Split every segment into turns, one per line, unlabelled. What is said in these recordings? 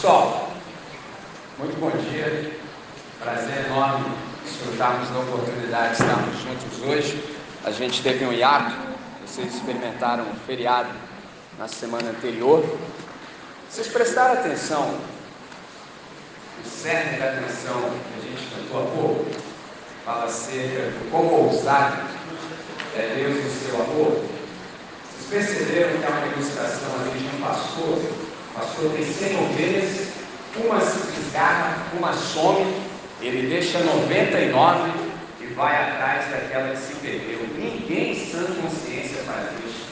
Pessoal, muito bom dia. Prazer enorme desfrutarmos da oportunidade de estarmos juntos hoje. A gente teve um hiato, vocês experimentaram um feriado na semana anterior. Vocês prestaram atenção, o cerne da atenção que a gente cantou há pouco, fala acerca do quão ousado é Deus o seu amor. Vocês perceberam que há uma ilustração ali de um pastor? Pastor tem 100 ovelhas, uma se desgarra, uma some, ele deixa 99 e vai atrás daquela que se perdeu. Ninguém sã consciência faz isso.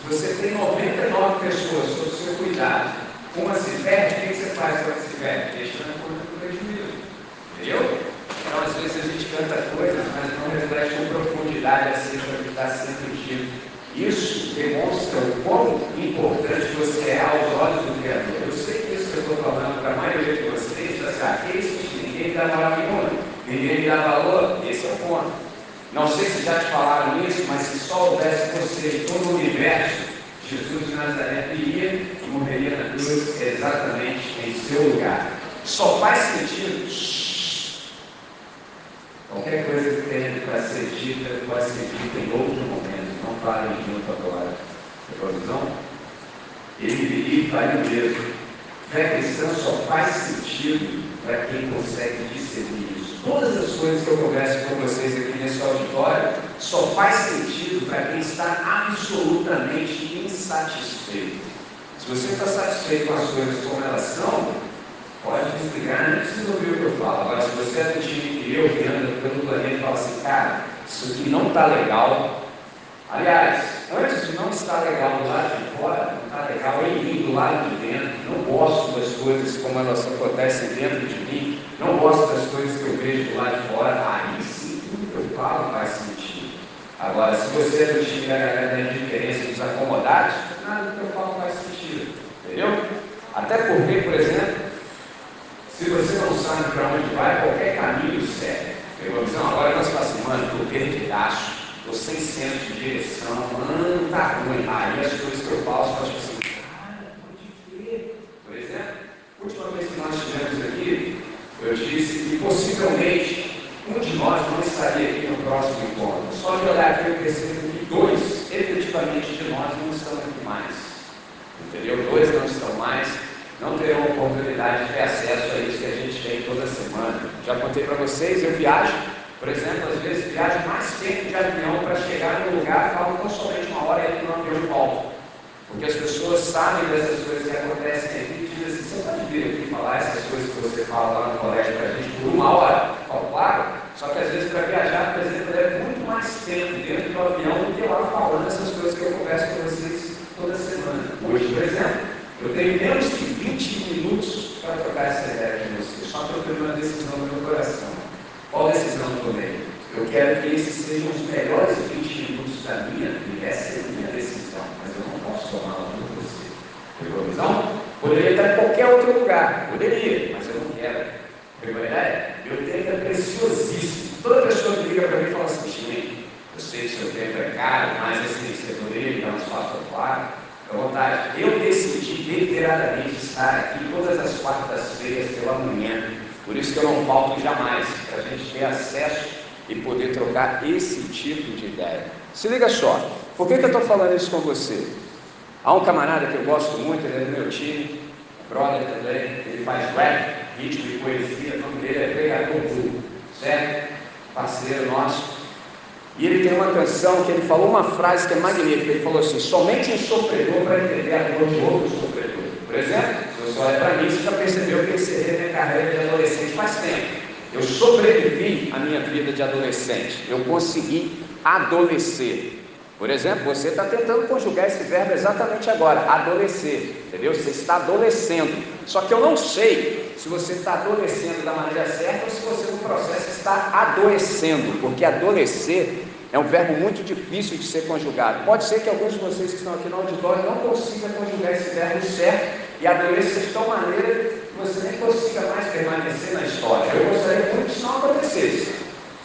Se você tem 99 pessoas sob seu cuidado, uma se perde, o que você faz quando se perde? Deixa na conta do prejuízo. Entendeu? Então, às vezes, a gente canta coisas, mas não reflete com profundidade acerca do que está sendo dito. Isso demonstra o quão importante você é aos olhos do Criador. Eu sei que isso que eu estou falando para a maioria de vocês, assim, aqueles que ninguém dá moral nenhuma, ninguém dá valor, esse é o ponto. Não sei se já te falaram isso, mas se só houvesse você todo o universo, Jesus de Nazaré iria e morreria na cruz exatamente em seu lugar. Só faz sentido. Qualquer coisa que tenha para ser dita pode ser dita em outro momento não parem junto agora. A provisão? Ele viria e faria mesmo. Fé cristã só faz sentido para quem consegue discernir isso. Todas as coisas que eu converso com vocês aqui nesse auditório só faz sentido para quem está absolutamente insatisfeito. Se você está satisfeito com as coisas como elas são, pode desligar, não precisa ouvir o que eu falo. Agora, se você é do time que eu, que anda pelo planeta, e fala assim, cara, isso aqui não está legal, Aliás, antes de não estar legal do lado de fora, não está legal em mim do lado de dentro, não gosto das coisas como elas acontecem dentro de mim, não gosto das coisas que eu vejo do lado de fora, aí sim tudo que eu falo faz sentido. Agora, se você da galera da indiferença dos acomodados, nada do que eu falo faz sentido. Entendeu? Até porque, por exemplo, se você não sabe para onde vai, qualquer caminho serve. Pegou a visão? Agora nós falamos assim, mano, estou perdidaço estou sem senso de direção, mano, tá ruim. Aí as coisas que eu faço, eu acho assim, cara, pode crer. Por exemplo, a última vez que nós estivemos aqui, eu disse que possivelmente um de nós não estaria aqui no próximo encontro. Só de olhar aqui eu percebo que dois, efetivamente, de nós não estão aqui mais. Entendeu? Dois não estão mais, não terão oportunidade de ter acesso a isso que a gente tem toda semana. Já contei para vocês, eu viajo por exemplo, às vezes viajo mais tempo de avião para chegar no lugar, falo tão somente uma hora e no avião volto. Porque as pessoas sabem dessas coisas que acontecem aqui e dizem assim, você pode vir aqui falar essas coisas que você fala lá no colégio para a gente por uma hora? Falo, claro. Só que às vezes para viajar, por exemplo, leva muito mais tempo dentro do avião do que lá falando essas coisas que eu converso com vocês toda semana. Hoje, por exemplo, eu tenho menos de 20 minutos para trocar essa ideia com vocês, só trocando uma decisão no meu coração. Qual decisão tomei? Eu quero que esses sejam os melhores 20 minutos da minha vida. Essa é a minha decisão, mas eu não posso tomá-la por você. Pegou a visão? Poderia estar em qualquer outro lugar. Poderia, mas eu não quero. Pegou a ideia? Meu tempo é preciosíssimo. Toda pessoa que liga para mim fala assim, Chile, eu sei que seu tempo é caro, mas assim, você poderia me dar um espaço claro. À vontade. Eu decidi deliberadamente estar aqui todas as quartas-feiras pela manhã por isso que eu não falto jamais, para a gente ter acesso e poder trocar esse tipo de ideia. Se liga só, por que, que eu estou falando isso com você? Há um camarada que eu gosto muito, ele é do meu time, brother também, ele faz rap, ritmo e poesia, o nome dele é Pregador Blue, certo? Parceiro nosso. E ele tem uma canção que ele falou uma frase que é magnífica. Ele falou assim: somente um sofredor para entender a dor de outro sofredor. Por exemplo, você olha para mim, você já percebeu que eu encerrei minha carreira de adolescente faz tempo. Eu sobrevivi à minha vida de adolescente. Eu consegui adolescer. Por exemplo, você está tentando conjugar esse verbo exatamente agora, adolescer, entendeu? Você está adolescendo. Só que eu não sei se você está adolescendo da maneira certa ou se você no processo está adoecendo, porque adolescer é um verbo muito difícil de ser conjugado. Pode ser que alguns de vocês que estão aqui no auditório não consigam conjugar esse verbo certo e adoeça de tal maneira que você nem consiga mais permanecer na história. Eu gostaria muito que isso não acontecesse.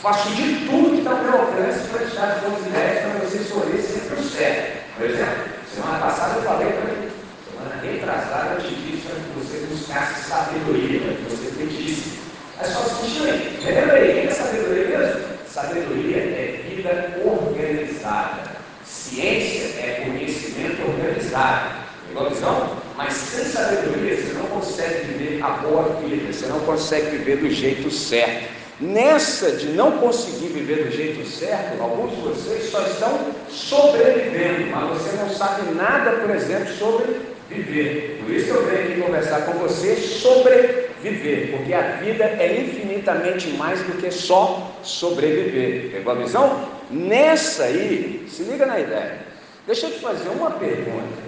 Faço de tudo que está ao meu alcance para te dar boas ideias para você escolher sempre o certo. Por exemplo, semana passada eu falei para mim, semana retrasada eu te disse para que você buscasse sabedoria, que você pedisse. Mas só se bem, lembra aí, o que é sabedoria mesmo? Sabedoria é vida organizada. Ciência é conhecimento organizado. Pegou a visão? Mas sem sabedoria você não consegue viver a boa vida, você não consegue viver do jeito certo. Nessa de não conseguir viver do jeito certo, alguns de vocês só estão sobrevivendo, mas você não sabe nada, por exemplo, sobre viver. Por isso eu venho aqui conversar com você sobre viver, porque a vida é infinitamente mais do que só sobreviver. Pegou a visão? Nessa aí, se liga na ideia. Deixa eu te fazer uma pergunta.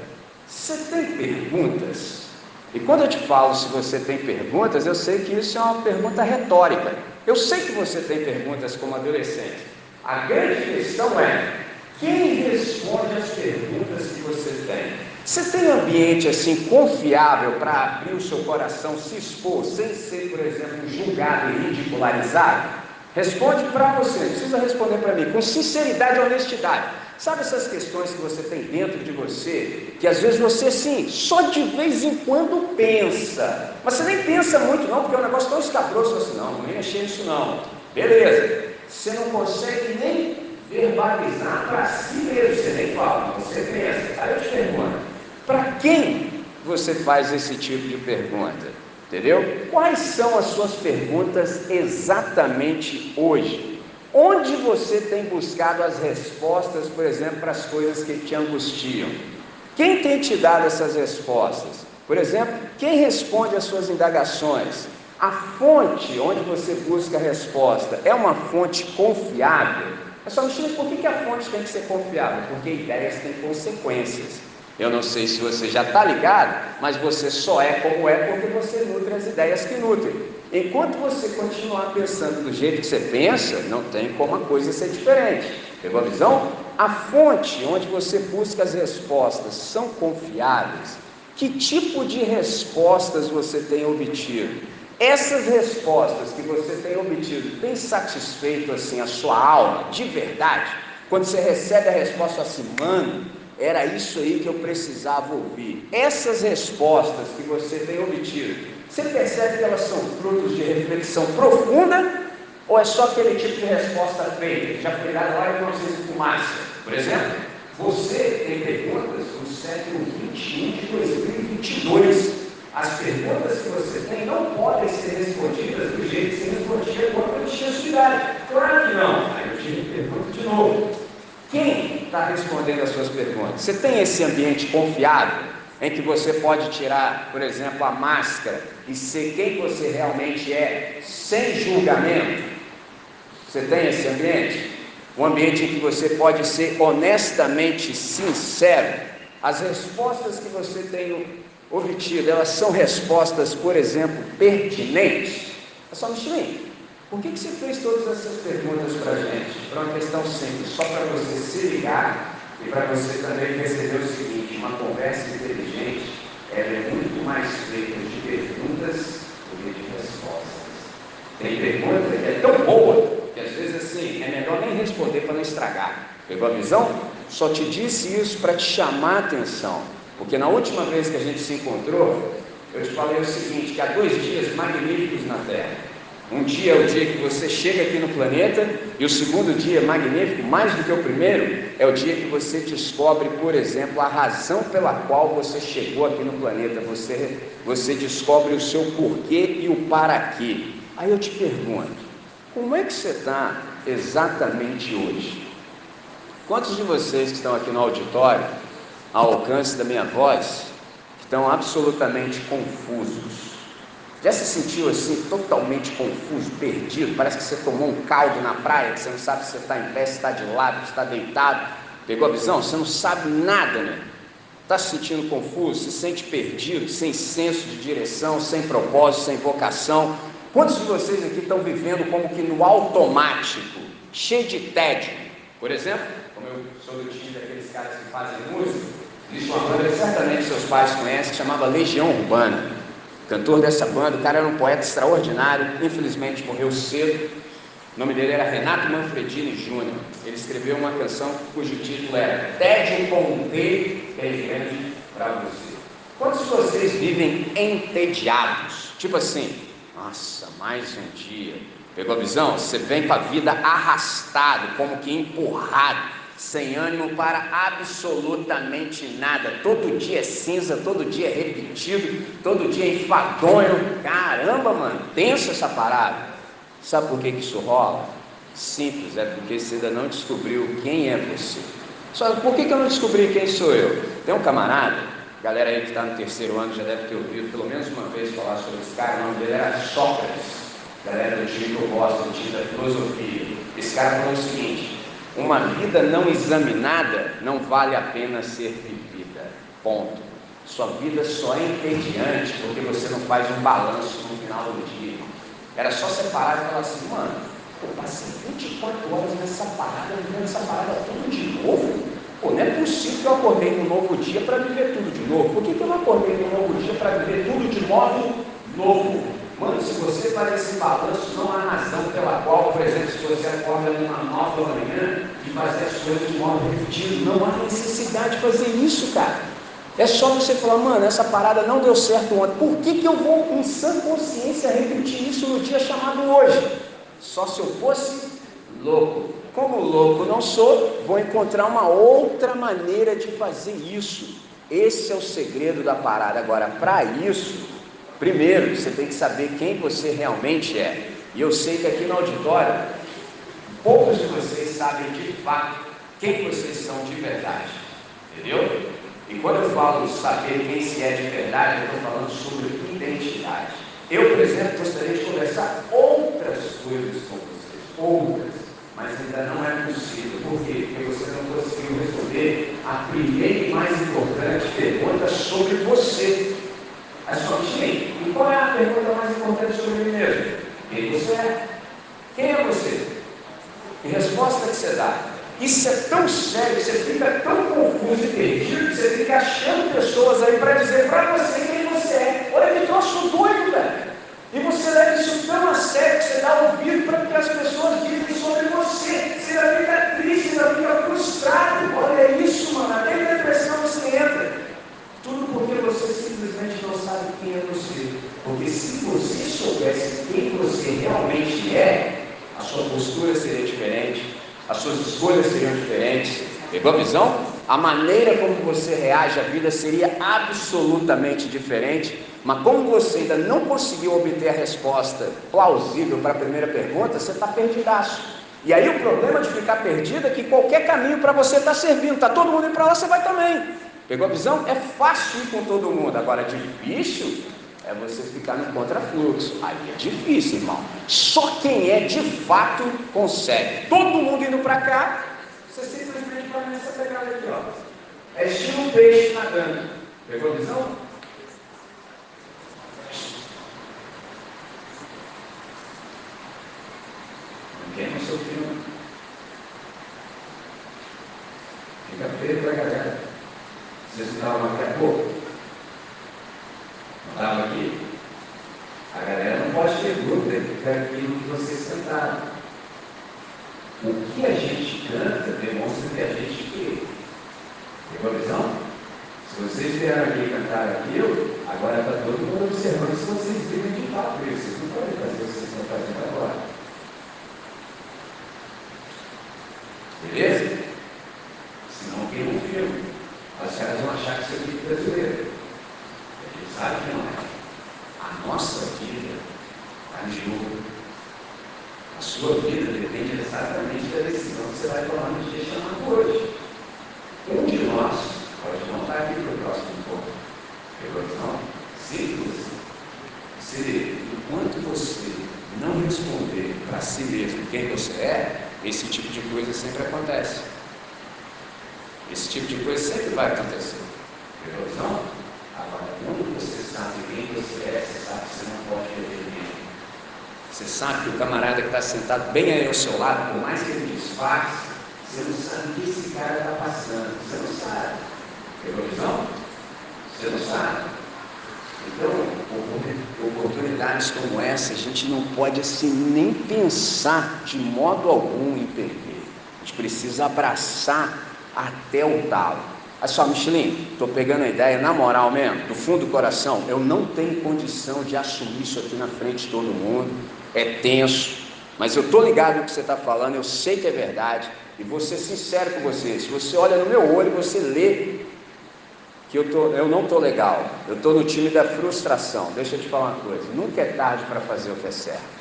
Você tem perguntas? E quando eu te falo se você tem perguntas, eu sei que isso é uma pergunta retórica. Eu sei que você tem perguntas como adolescente. A grande questão é: quem responde as perguntas que você tem? Você tem um ambiente assim confiável para abrir o seu coração, se expor, sem ser, por exemplo, julgado e ridicularizado? Responde para você, não precisa responder para mim, com sinceridade e honestidade. Sabe essas questões que você tem dentro de você, que às vezes você sim, só de vez em quando pensa, mas você nem pensa muito não, porque é um negócio tão escabroso assim, não, não mexer nisso não. Beleza, você não consegue nem verbalizar para si mesmo, você nem fala, você pensa. Aí eu te pergunto, para quem você faz esse tipo de pergunta? Entendeu? Quais são as suas perguntas exatamente hoje? Onde você tem buscado as respostas, por exemplo, para as coisas que te angustiam? Quem tem te dado essas respostas? Por exemplo, quem responde às suas indagações? A fonte onde você busca a resposta é uma fonte confiável? É só me por que, a fonte tem que ser confiável? Porque ideias têm consequências. Eu não sei se você já está ligado, mas você só é como é porque você nutre as ideias que nutrem. Enquanto você continuar pensando do jeito que você pensa, não tem como a coisa ser diferente. Pegou a visão? A fonte onde você busca as respostas são confiáveis? Que tipo de respostas você tem obtido? Essas respostas que você tem obtido têm satisfeito assim a sua alma de verdade? Quando você recebe a resposta assim, mano, era isso aí que eu precisava ouvir. Essas respostas que você tem obtido, você percebe que elas são frutos de reflexão profunda ou é só aquele tipo de resposta feita? Já dado lá e sei fumaça. Por exemplo, você tem perguntas no século 21 de 2022. As perguntas que você tem não podem ser respondidas do jeito que você respondia quando eu tinha sua idade. Claro que não. Aí eu tive pergunta de novo. Quem está respondendo as suas perguntas? Você tem esse ambiente confiável em que você pode tirar, por exemplo, a máscara e ser quem você realmente é, sem julgamento? Você tem esse ambiente? Um ambiente em que você pode ser honestamente sincero. As respostas que você tem obtido, elas são respostas, por exemplo, pertinentes. É só me por que, que você fez todas essas perguntas para a gente? Para uma questão simples, só para você se ligar e para você também perceber o seguinte: uma conversa inteligente ela é muito mais feita de perguntas do que de respostas. Tem pergunta que é tão boa que às vezes assim é melhor nem responder para não estragar. Pegou a visão? Só te disse isso para te chamar a atenção. Porque na última vez que a gente se encontrou, eu te falei o seguinte: que há dois dias magníficos na Terra. Um dia é o dia que você chega aqui no planeta, e o segundo dia magnífico, mais do que o primeiro, é o dia que você descobre, por exemplo, a razão pela qual você chegou aqui no planeta. Você, você descobre o seu porquê e o para quê. Aí eu te pergunto, como é que você está exatamente hoje? Quantos de vocês que estão aqui no auditório, ao alcance da minha voz, estão absolutamente confusos? Já se sentiu assim, totalmente confuso, perdido? Parece que você tomou um caldo na praia, que você não sabe se você está em pé, se está de lado, se está deitado. Pegou a visão? Você não sabe nada, né? Está se sentindo confuso, se sente perdido, sem senso de direção, sem propósito, sem vocação. Quantos de vocês aqui estão vivendo como que no automático, cheio de tédio? Por exemplo, como eu sou do time daqueles caras que fazem música, existe uma banda que certamente seus pais conhecem, que chamava Legião Urbana cantor dessa banda, o cara era um poeta extraordinário, infelizmente morreu cedo. O nome dele era Renato Manfredini Júnior. Ele escreveu uma canção cujo título era Tédio com T é para você.
Quantos de vocês vivem entediados? Tipo assim, nossa, mais um dia. Pegou a visão? Você vem para a vida arrastado, como que empurrado, sem ânimo para absolutamente nada. Todo dia é cinza, todo dia é repetido, todo dia é enfadonho. Caramba, mano, tensa essa parada. Sabe por que, que isso rola? Simples, é porque você ainda não descobriu quem é você. Só por que, que eu não descobri quem sou eu? Tem um camarada, galera aí que está no terceiro ano já deve ter ouvido pelo menos uma vez falar sobre esse cara, o nome dele era Sócrates galera do time que eu gosto, do time da filosofia. Esse cara falou o seguinte: uma vida não examinada não vale a pena ser vivida. Ponto. Sua vida só é entediante porque você não faz um balanço no final do dia. Era só separar e falar assim, mano, eu passei 24 horas nessa parada, vivendo essa parada tudo de novo. Pô, não é possível que eu acordei num novo dia para viver tudo de novo. Por que, que eu não acordei num novo dia para viver tudo de modo novo? Mano, se você faz esse balanço, não há razão pela qual, por exemplo, se você acorda numa nova manhã e fazer as coisas de modo repetido, não há necessidade de fazer isso, cara. É só você falar, mano, essa parada não deu certo ontem. Por que, que eu vou, em sã consciência, repetir isso no dia chamado hoje? Só se eu fosse louco. Como louco não sou, vou encontrar uma outra maneira de fazer isso. Esse é o segredo da parada. Agora, para isso, Primeiro, você tem que saber quem você realmente é. E eu sei que aqui no auditório, poucos de vocês sabem de fato quem vocês são de verdade. Entendeu? E quando eu falo saber quem se é de verdade, eu estou falando sobre identidade. Eu, por exemplo, gostaria de conversar outras coisas com vocês. Outras. Mas ainda não é possível. Por quê? Porque você não conseguiu responder a primeira e mais importante pergunta sobre você. É só quem? Qual é a pergunta mais importante sobre mim mesmo? Quem você é? Quem é você? Que resposta que você dá? Isso é tão sério, você fica tão confuso e perdido que você fica achando pessoas aí para dizer para você quem você é. Olha que troço doido, velho. E você leva isso tão a sério que você dá ouvido para que as pessoas dizem sobre você. Você ainda fica triste, ainda fica frustrado. Olha isso, mano. Até depressão. Tudo porque você simplesmente não sabe quem é você. Porque se você soubesse quem você realmente é, a sua postura seria diferente, as suas escolhas seriam diferentes. Pegou a visão? A maneira como você reage à vida seria absolutamente diferente. Mas como você ainda não conseguiu obter a resposta plausível para a primeira pergunta, você está perdidaço. E aí o problema de ficar perdido é que qualquer caminho para você está servindo. Está todo mundo indo para lá, você vai também. Pegou a visão? É fácil ir com todo mundo. Agora, difícil é você ficar no contrafluxo. Aí é difícil, irmão. Só quem é de fato consegue. Todo mundo indo para cá, você simplesmente vai nessa pegada aqui, ó. É estilo um peixe nadando. Pegou a visão? Ninguém seu filme. Fica feio pra galera. Vocês estavam aqui há pouco? Estavam aqui? A galera não pode ter dúvida daquilo que vocês cantaram. O que a gente canta demonstra que a gente crê. Tem uma visão? Se vocês vieram aqui cantar aquilo, agora está todo mundo observando se vocês vivem de fato isso. Vocês não podem fazer o que vocês estão fazendo agora. Beleza? Senão queima um filme. Os caras vão achar que isso é brasileiro. A gente sabe que não é. A nossa vida está em jogo. A sua vida depende exatamente da decisão que você vai tomar no dia chamado hoje. Um de nós pode não estar aqui para o próximo ponto. Pegou não? Simples. Se enquanto você não responder para si mesmo quem você é, esse tipo de coisa sempre acontece. Esse tipo de coisa sempre vai acontecer. Entendeu? Não? Agora, quando você sabe quem você é, você sabe que você não pode perder ninguém. Você sabe que o camarada que está sentado bem aí ao seu lado, por mais que ele disfarce, você não sabe o que esse cara está passando. Você não sabe. Entendeu? Não? Você não sabe. Então, oportunidades como essa, a gente não pode assim nem pensar de modo algum em perder. A gente precisa abraçar até o talo. Olha só, Michelin, estou pegando a ideia, na moral mesmo, do fundo do coração, eu não tenho condição de assumir isso aqui na frente de todo mundo, é tenso, mas eu estou ligado no que você está falando, eu sei que é verdade, e vou ser sincero com você, se você olha no meu olho, você lê que eu, tô, eu não estou legal, eu estou no time da frustração. Deixa eu te falar uma coisa: nunca é tarde para fazer o que é certo.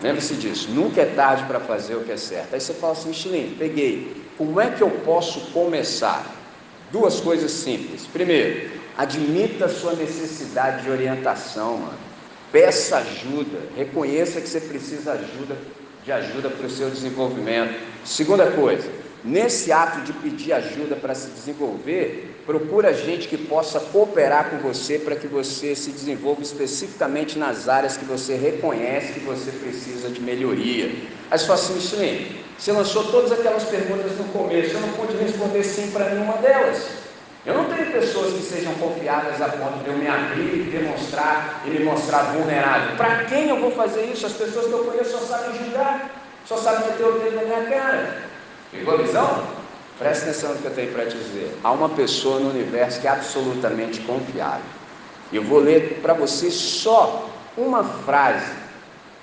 Lembre-se disso, nunca é tarde para fazer o que é certo. Aí você fala assim, Michelin, peguei, como é que eu posso começar? Duas coisas simples. Primeiro, admita a sua necessidade de orientação, mano. Peça ajuda, reconheça que você precisa ajuda, de ajuda para o seu desenvolvimento. Segunda coisa, nesse ato de pedir ajuda para se desenvolver, procura gente que possa cooperar com você para que você se desenvolva especificamente nas áreas que você reconhece que você precisa de melhoria. Aí você fala assim, Michelin, você lançou todas aquelas perguntas no começo, eu não pude responder sim para nenhuma delas. Eu não tenho pessoas que sejam confiáveis a ponto de eu me abrir, demonstrar e me mostrar vulnerável. Para quem eu vou fazer isso? As pessoas que eu conheço só sabem julgar, só sabem meter o dedo na minha cara. Pegou a visão? Presta atenção no que eu tenho para te dizer. Há uma pessoa no universo que é absolutamente confiável. Eu vou ler para você só uma frase.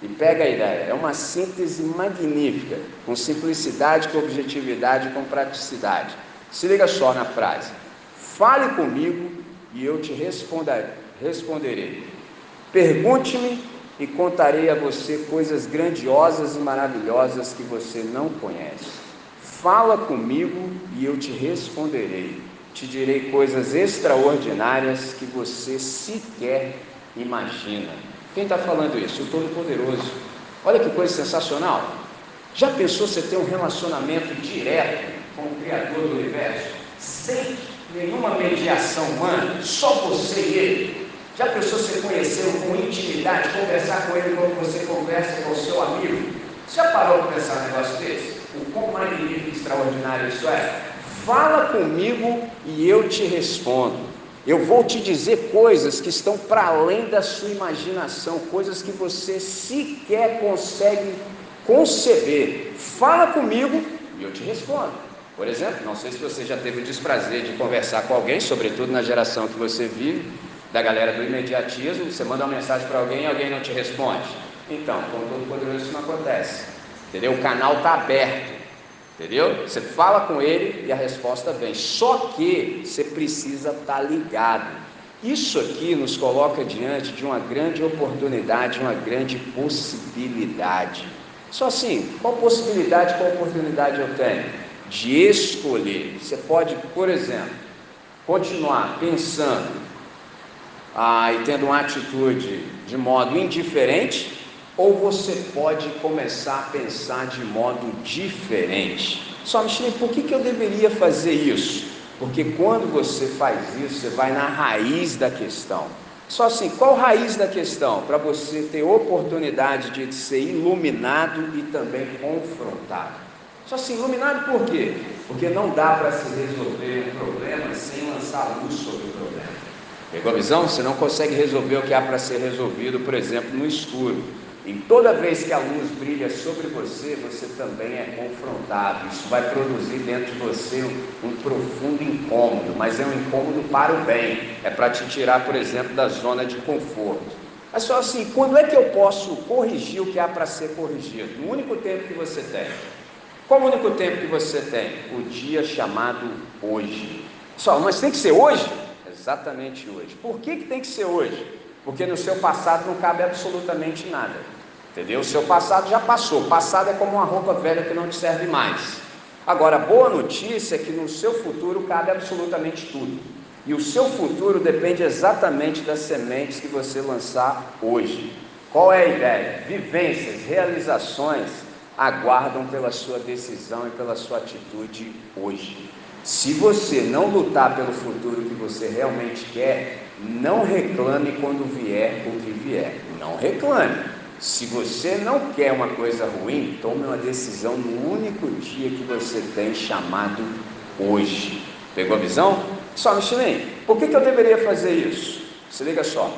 E pega a ideia, é uma síntese magnífica, com simplicidade, com objetividade com praticidade. Se liga só na frase. Fale comigo e eu te responderei. Pergunte-me e contarei a você coisas grandiosas e maravilhosas que você não conhece. Fala comigo e eu te responderei. Te direi coisas extraordinárias que você sequer imagina. Quem está falando isso? O Todo-Poderoso. Olha que coisa sensacional. Já pensou você ter um relacionamento direto com o Criador do universo? Sem nenhuma mediação humana, só você e ele. Já pensou você conhecer com intimidade, conversar com ele como você conversa com o seu amigo? Você já parou para pensar um negócio desse? O quão magnífico e extraordinário isso é? Fala comigo e eu te respondo. Eu vou te dizer coisas que estão para além da sua imaginação, coisas que você sequer consegue conceber. Fala comigo e eu te respondo. Por exemplo, não sei se você já teve o desprazer de conversar com alguém, sobretudo na geração que você vive, da galera do imediatismo, você manda uma mensagem para alguém e alguém não te responde. Então, com todo poderoso isso não acontece. Entendeu? O canal está aberto. Entendeu? Você fala com ele e a resposta vem. Só que você precisa estar tá ligado. Isso aqui nos coloca diante de uma grande oportunidade, uma grande possibilidade. Só assim, qual possibilidade, qual oportunidade eu tenho? De escolher. Você pode, por exemplo, continuar pensando ah, e tendo uma atitude de modo indiferente, ou você pode começar a pensar de modo diferente. Só, Michelin, por que, que eu deveria fazer isso? Porque quando você faz isso, você vai na raiz da questão. Só assim, qual raiz da questão? Para você ter oportunidade de ser iluminado e também confrontado. Só assim, iluminado por quê? Porque não dá para se resolver um problema sem lançar luz sobre o problema. Pegou a visão? Você não consegue resolver o que há para ser resolvido, por exemplo, no escuro. Em toda vez que a luz brilha sobre você, você também é confrontado. Isso vai produzir dentro de você um, um profundo incômodo, mas é um incômodo para o bem. É para te tirar, por exemplo, da zona de conforto. É só assim, quando é que eu posso corrigir o que há para ser corrigido? No único tempo que você tem. Qual o único tempo que você tem? O dia chamado hoje. Só, mas tem que ser hoje? Exatamente hoje. Por que, que tem que ser hoje? Porque no seu passado não cabe absolutamente nada. Entendeu? O seu passado já passou. Passado é como uma roupa velha que não te serve mais. Agora, a boa notícia é que no seu futuro cabe absolutamente tudo. E o seu futuro depende exatamente das sementes que você lançar hoje. Qual é a ideia? Vivências, realizações aguardam pela sua decisão e pela sua atitude hoje. Se você não lutar pelo futuro que você realmente quer, não reclame quando vier o que vier. Não reclame. Se você não quer uma coisa ruim, tome uma decisão no único dia que você tem chamado hoje. Pegou a visão? Só, Michelin, por que, que eu deveria fazer isso? Se liga só.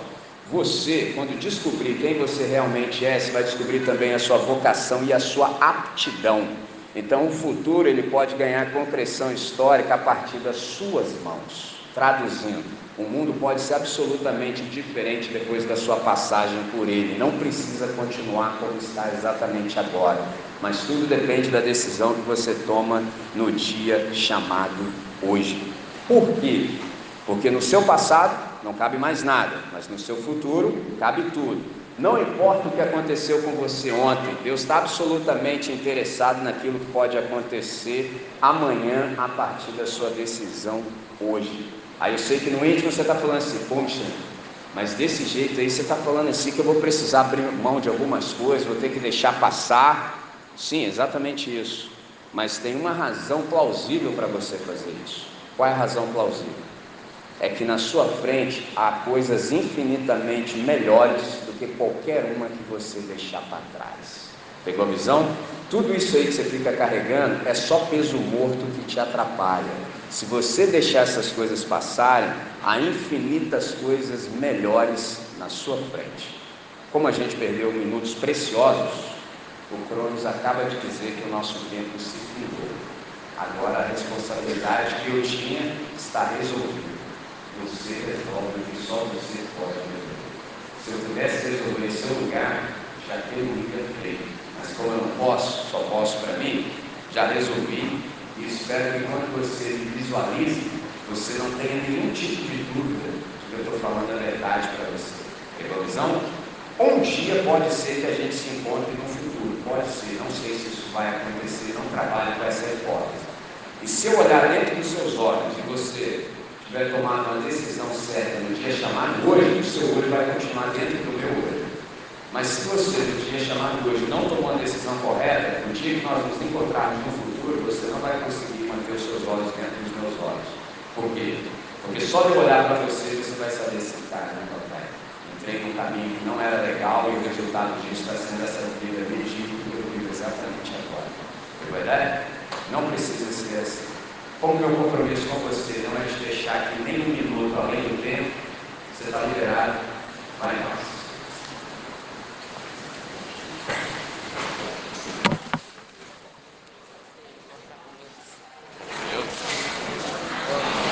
Você, quando descobrir quem você realmente é, você vai descobrir também a sua vocação e a sua aptidão. Então o futuro ele pode ganhar concreção histórica a partir das suas mãos. Traduzindo, o mundo pode ser absolutamente diferente depois da sua passagem por ele. Não precisa continuar como está exatamente agora, mas tudo depende da decisão que você toma no dia chamado hoje. Por quê? Porque no seu passado não cabe mais nada, mas no seu futuro cabe tudo. Não importa o que aconteceu com você ontem, Deus está absolutamente interessado naquilo que pode acontecer amanhã a partir da sua decisão hoje. Aí eu sei que no íntimo você está falando assim, poxa, mas desse jeito aí você está falando assim que eu vou precisar abrir mão de algumas coisas, vou ter que deixar passar. Sim, exatamente isso. Mas tem uma razão plausível para você fazer isso. Qual é a razão plausível? É que na sua frente há coisas infinitamente melhores do que qualquer uma que você deixar para trás. Pegou a visão? Tudo isso aí que você fica carregando é só peso morto que te atrapalha. Se você deixar essas coisas passarem, há infinitas coisas melhores na sua frente. Como a gente perdeu minutos preciosos, o Cronos acaba de dizer que o nosso tempo se findou. Agora a responsabilidade que eu tinha está resolvida. Você resolve o que só você pode resolver. Se eu pudesse resolver seu lugar, já teria feito. Mas como eu não posso, só posso para mim, já resolvi e espero que quando você visualize, você não tenha nenhum tipo de dúvida que eu estou falando a verdade para você. Pegou a visão? Um dia pode ser que a gente se encontre no futuro, pode ser, não sei se isso vai acontecer, não trabalho com essa hipótese. E se eu olhar dentro dos seus olhos e você tiver tomado uma decisão certa no dia chamado hoje, o seu hoje vai continuar dentro do meu hoje. Mas se você no dia chamado hoje não tomou a decisão correta, no dia que nós nos encontrarmos no futuro, você não vai conseguir manter os seus olhos dentro dos meus olhos. Por quê? Porque só de olhar para você, você vai saber se está né, papai? Entrei num caminho que não era legal e o resultado disso está sendo essa vida medíocre que eu vivo exatamente agora. A ideia? Não precisa ser assim. Como meu compromisso com você não é te deixar que nem um minuto além do tempo, você está liberado, para nós.